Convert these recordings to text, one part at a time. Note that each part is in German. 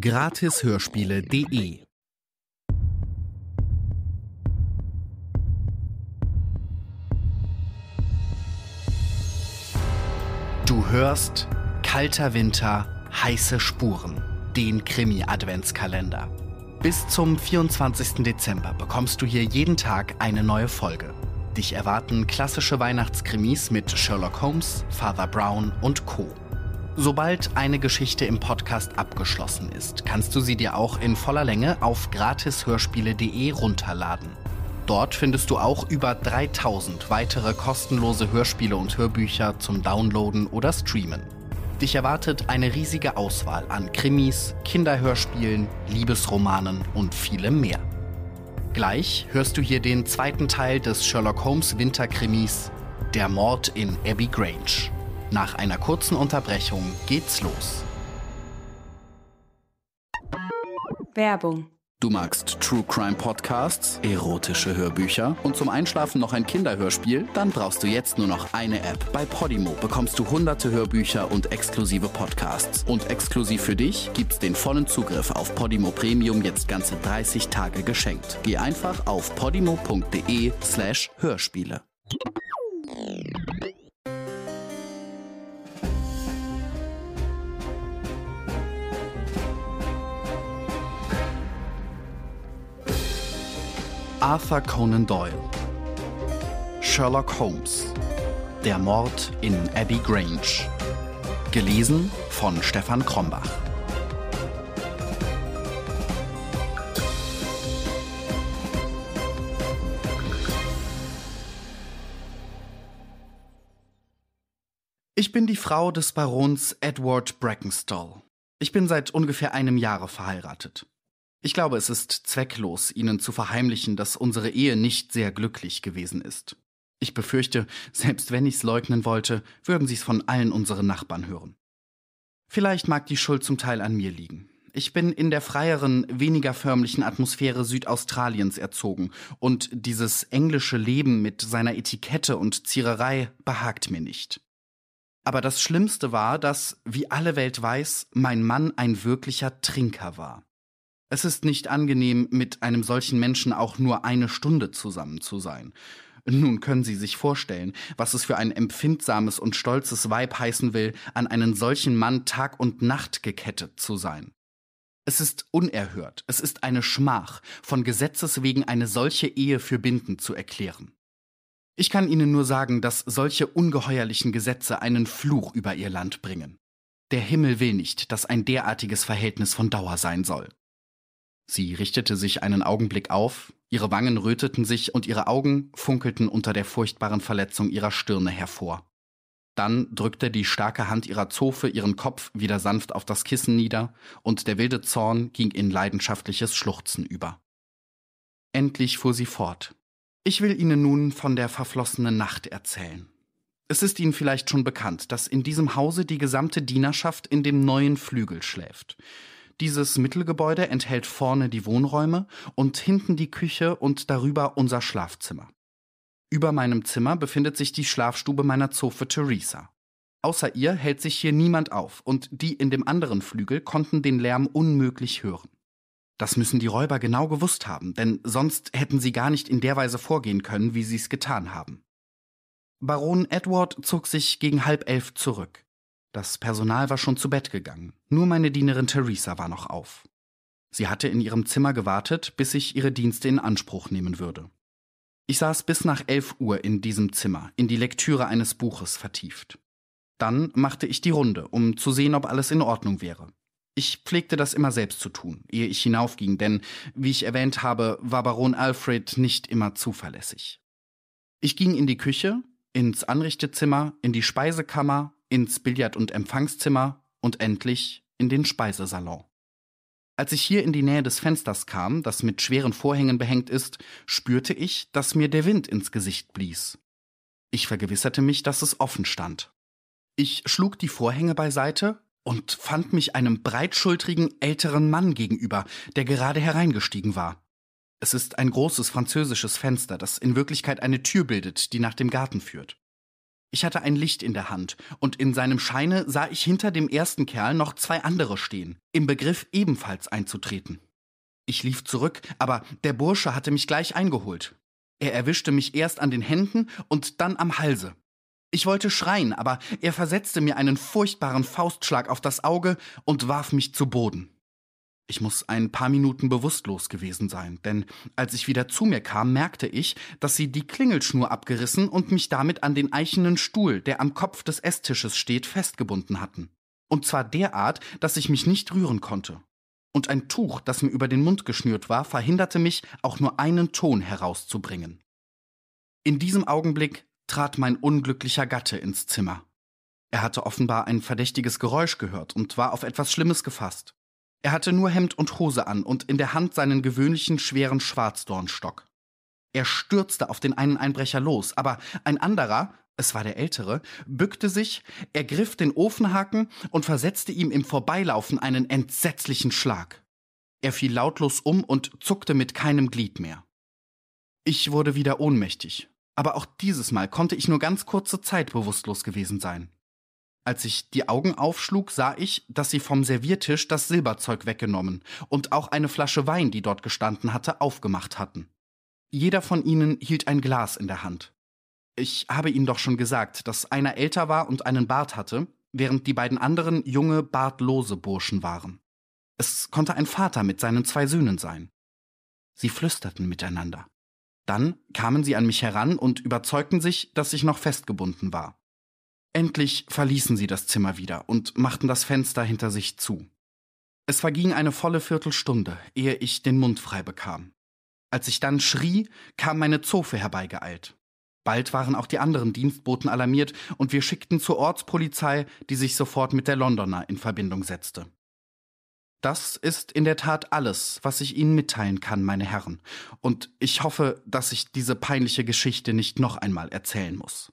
Gratishörspiele.de Du hörst Kalter Winter, heiße Spuren, den Krimi-Adventskalender. Bis zum 24. Dezember bekommst du hier jeden Tag eine neue Folge. Dich erwarten klassische Weihnachtskrimis mit Sherlock Holmes, Father Brown und Co. Sobald eine Geschichte im Podcast abgeschlossen ist, kannst du sie dir auch in voller Länge auf gratishörspiele.de runterladen. Dort findest du auch über 3000 weitere kostenlose Hörspiele und Hörbücher zum Downloaden oder Streamen. Dich erwartet eine riesige Auswahl an Krimis, Kinderhörspielen, Liebesromanen und vielem mehr. Gleich hörst du hier den zweiten Teil des Sherlock Holmes Winterkrimis Der Mord in Abbey Grange. Nach einer kurzen Unterbrechung geht's los. Werbung. Du magst True Crime Podcasts, erotische Hörbücher und zum Einschlafen noch ein Kinderhörspiel? Dann brauchst du jetzt nur noch eine App. Bei Podimo bekommst du hunderte Hörbücher und exklusive Podcasts. Und exklusiv für dich gibt's den vollen Zugriff auf Podimo Premium jetzt ganze 30 Tage geschenkt. Geh einfach auf podimo.de slash Hörspiele. Arthur Conan Doyle Sherlock Holmes Der Mord in Abbey Grange Gelesen von Stefan Krombach Ich bin die Frau des Barons Edward Brackenstall. Ich bin seit ungefähr einem Jahre verheiratet. Ich glaube, es ist zwecklos, Ihnen zu verheimlichen, dass unsere Ehe nicht sehr glücklich gewesen ist. Ich befürchte, selbst wenn ich's leugnen wollte, würden Sie's von allen unseren Nachbarn hören. Vielleicht mag die Schuld zum Teil an mir liegen. Ich bin in der freieren, weniger förmlichen Atmosphäre Südaustraliens erzogen, und dieses englische Leben mit seiner Etikette und Ziererei behagt mir nicht. Aber das Schlimmste war, dass, wie alle Welt weiß, mein Mann ein wirklicher Trinker war. Es ist nicht angenehm, mit einem solchen Menschen auch nur eine Stunde zusammen zu sein. Nun können Sie sich vorstellen, was es für ein empfindsames und stolzes Weib heißen will, an einen solchen Mann Tag und Nacht gekettet zu sein. Es ist unerhört, es ist eine Schmach, von Gesetzes wegen eine solche Ehe für bindend zu erklären. Ich kann Ihnen nur sagen, dass solche ungeheuerlichen Gesetze einen Fluch über Ihr Land bringen. Der Himmel will nicht, dass ein derartiges Verhältnis von Dauer sein soll. Sie richtete sich einen Augenblick auf, ihre Wangen röteten sich und ihre Augen funkelten unter der furchtbaren Verletzung ihrer Stirne hervor. Dann drückte die starke Hand ihrer Zofe ihren Kopf wieder sanft auf das Kissen nieder, und der wilde Zorn ging in leidenschaftliches Schluchzen über. Endlich fuhr sie fort. Ich will Ihnen nun von der verflossenen Nacht erzählen. Es ist Ihnen vielleicht schon bekannt, dass in diesem Hause die gesamte Dienerschaft in dem neuen Flügel schläft. Dieses Mittelgebäude enthält vorne die Wohnräume und hinten die Küche und darüber unser Schlafzimmer. Über meinem Zimmer befindet sich die Schlafstube meiner Zofe Theresa. Außer ihr hält sich hier niemand auf, und die in dem anderen Flügel konnten den Lärm unmöglich hören. Das müssen die Räuber genau gewusst haben, denn sonst hätten sie gar nicht in der Weise vorgehen können, wie sie es getan haben. Baron Edward zog sich gegen halb elf zurück. Das Personal war schon zu Bett gegangen, nur meine Dienerin Theresa war noch auf. Sie hatte in ihrem Zimmer gewartet, bis ich ihre Dienste in Anspruch nehmen würde. Ich saß bis nach elf Uhr in diesem Zimmer, in die Lektüre eines Buches vertieft. Dann machte ich die Runde, um zu sehen, ob alles in Ordnung wäre. Ich pflegte das immer selbst zu tun, ehe ich hinaufging, denn, wie ich erwähnt habe, war Baron Alfred nicht immer zuverlässig. Ich ging in die Küche, ins Anrichtezimmer, in die Speisekammer, ins Billard- und Empfangszimmer und endlich in den Speisesalon. Als ich hier in die Nähe des Fensters kam, das mit schweren Vorhängen behängt ist, spürte ich, dass mir der Wind ins Gesicht blies. Ich vergewisserte mich, dass es offen stand. Ich schlug die Vorhänge beiseite und fand mich einem breitschultrigen älteren Mann gegenüber, der gerade hereingestiegen war. Es ist ein großes französisches Fenster, das in Wirklichkeit eine Tür bildet, die nach dem Garten führt. Ich hatte ein Licht in der Hand, und in seinem Scheine sah ich hinter dem ersten Kerl noch zwei andere stehen, im Begriff ebenfalls einzutreten. Ich lief zurück, aber der Bursche hatte mich gleich eingeholt. Er erwischte mich erst an den Händen und dann am Halse. Ich wollte schreien, aber er versetzte mir einen furchtbaren Faustschlag auf das Auge und warf mich zu Boden. Ich muss ein paar Minuten bewusstlos gewesen sein, denn als ich wieder zu mir kam, merkte ich, dass sie die Klingelschnur abgerissen und mich damit an den eichenen Stuhl, der am Kopf des Esstisches steht, festgebunden hatten. Und zwar derart, dass ich mich nicht rühren konnte. Und ein Tuch, das mir über den Mund geschnürt war, verhinderte mich, auch nur einen Ton herauszubringen. In diesem Augenblick trat mein unglücklicher Gatte ins Zimmer. Er hatte offenbar ein verdächtiges Geräusch gehört und war auf etwas Schlimmes gefasst. Er hatte nur Hemd und Hose an und in der Hand seinen gewöhnlichen schweren Schwarzdornstock. Er stürzte auf den einen Einbrecher los, aber ein anderer, es war der Ältere, bückte sich, ergriff den Ofenhaken und versetzte ihm im Vorbeilaufen einen entsetzlichen Schlag. Er fiel lautlos um und zuckte mit keinem Glied mehr. Ich wurde wieder ohnmächtig, aber auch dieses Mal konnte ich nur ganz kurze Zeit bewusstlos gewesen sein. Als ich die Augen aufschlug, sah ich, dass sie vom Serviertisch das Silberzeug weggenommen und auch eine Flasche Wein, die dort gestanden hatte, aufgemacht hatten. Jeder von ihnen hielt ein Glas in der Hand. Ich habe Ihnen doch schon gesagt, dass einer älter war und einen Bart hatte, während die beiden anderen junge, bartlose Burschen waren. Es konnte ein Vater mit seinen zwei Söhnen sein. Sie flüsterten miteinander. Dann kamen sie an mich heran und überzeugten sich, dass ich noch festgebunden war. Endlich verließen sie das Zimmer wieder und machten das Fenster hinter sich zu. Es verging eine volle Viertelstunde, ehe ich den Mund frei bekam. Als ich dann schrie, kam meine Zofe herbeigeeilt. Bald waren auch die anderen Dienstboten alarmiert und wir schickten zur Ortspolizei, die sich sofort mit der Londoner in Verbindung setzte. Das ist in der Tat alles, was ich Ihnen mitteilen kann, meine Herren, und ich hoffe, dass ich diese peinliche Geschichte nicht noch einmal erzählen muss.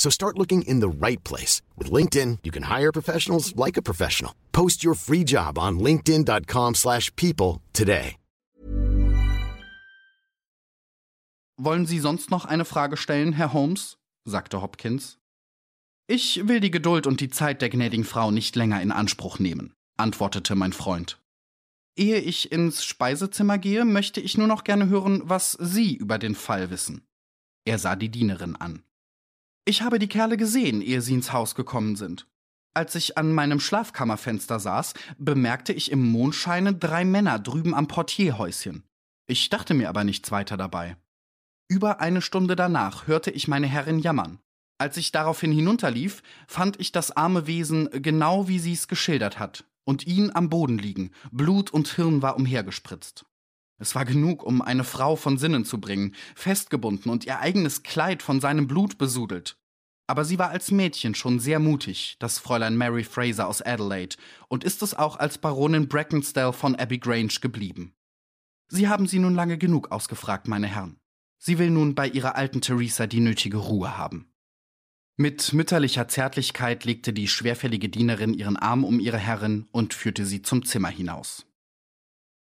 So start looking in the right place. With LinkedIn, you can hire professionals like a professional. Post your free job on linkedin.com slash people today. Wollen Sie sonst noch eine Frage stellen, Herr Holmes? sagte Hopkins. Ich will die Geduld und die Zeit der gnädigen Frau nicht länger in Anspruch nehmen, antwortete mein Freund. Ehe ich ins Speisezimmer gehe, möchte ich nur noch gerne hören, was Sie über den Fall wissen. Er sah die Dienerin an. Ich habe die Kerle gesehen, ehe sie ins Haus gekommen sind. Als ich an meinem Schlafkammerfenster saß, bemerkte ich im Mondscheine drei Männer drüben am Portierhäuschen. Ich dachte mir aber nichts weiter dabei. Über eine Stunde danach hörte ich meine Herrin jammern. Als ich daraufhin hinunterlief, fand ich das arme Wesen genau wie sie es geschildert hat und ihn am Boden liegen, Blut und Hirn war umhergespritzt. Es war genug, um eine Frau von Sinnen zu bringen, festgebunden und ihr eigenes Kleid von seinem Blut besudelt. Aber sie war als Mädchen schon sehr mutig, das Fräulein Mary Fraser aus Adelaide, und ist es auch als Baronin Brackensdale von Abbey Grange geblieben. Sie haben sie nun lange genug ausgefragt, meine Herren. Sie will nun bei ihrer alten Theresa die nötige Ruhe haben. Mit mütterlicher Zärtlichkeit legte die schwerfällige Dienerin ihren Arm um ihre Herrin und führte sie zum Zimmer hinaus.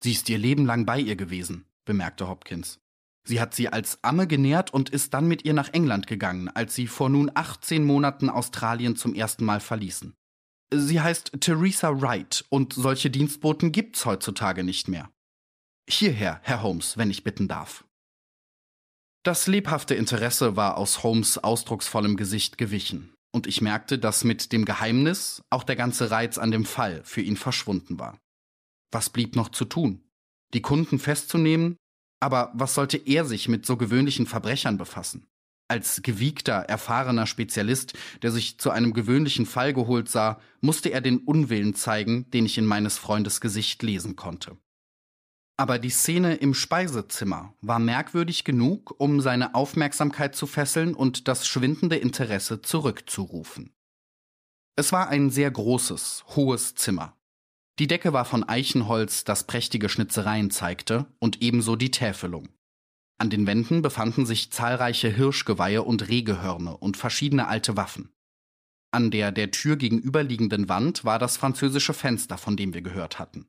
Sie ist ihr Leben lang bei ihr gewesen, bemerkte Hopkins. Sie hat sie als Amme genährt und ist dann mit ihr nach England gegangen, als sie vor nun 18 Monaten Australien zum ersten Mal verließen. Sie heißt Theresa Wright und solche Dienstboten gibt's heutzutage nicht mehr. Hierher, Herr Holmes, wenn ich bitten darf. Das lebhafte Interesse war aus Holmes ausdrucksvollem Gesicht gewichen, und ich merkte, dass mit dem Geheimnis auch der ganze Reiz an dem Fall für ihn verschwunden war. Was blieb noch zu tun? Die Kunden festzunehmen? Aber was sollte er sich mit so gewöhnlichen Verbrechern befassen? Als gewiegter, erfahrener Spezialist, der sich zu einem gewöhnlichen Fall geholt sah, musste er den Unwillen zeigen, den ich in meines Freundes Gesicht lesen konnte. Aber die Szene im Speisezimmer war merkwürdig genug, um seine Aufmerksamkeit zu fesseln und das schwindende Interesse zurückzurufen. Es war ein sehr großes, hohes Zimmer. Die Decke war von Eichenholz, das prächtige Schnitzereien zeigte, und ebenso die Täfelung. An den Wänden befanden sich zahlreiche Hirschgeweihe und Rehgehörne und verschiedene alte Waffen. An der der Tür gegenüberliegenden Wand war das französische Fenster, von dem wir gehört hatten.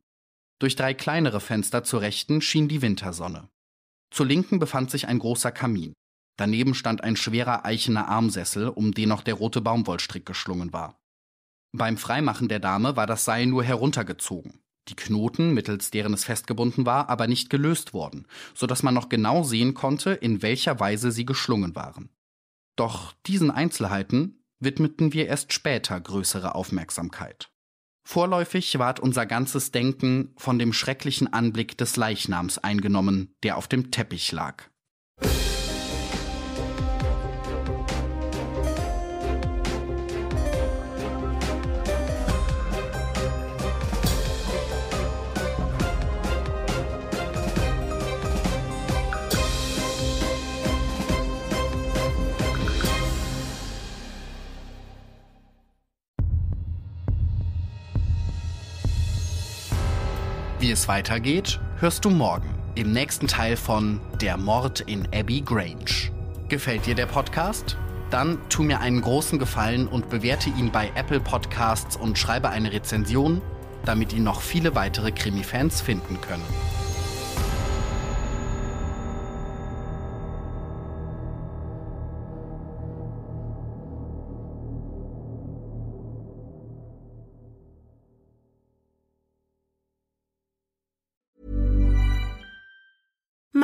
Durch drei kleinere Fenster zur Rechten schien die Wintersonne. Zur Linken befand sich ein großer Kamin. Daneben stand ein schwerer eichener Armsessel, um den noch der rote Baumwollstrick geschlungen war. Beim Freimachen der Dame war das Seil nur heruntergezogen, die Knoten, mittels deren es festgebunden war, aber nicht gelöst worden, so dass man noch genau sehen konnte, in welcher Weise sie geschlungen waren. Doch diesen Einzelheiten widmeten wir erst später größere Aufmerksamkeit. Vorläufig ward unser ganzes Denken von dem schrecklichen Anblick des Leichnams eingenommen, der auf dem Teppich lag. Es weitergeht, hörst du morgen im nächsten Teil von Der Mord in Abbey Grange. Gefällt dir der Podcast? Dann tu mir einen großen Gefallen und bewerte ihn bei Apple Podcasts und schreibe eine Rezension, damit ihn noch viele weitere Krimi-Fans finden können.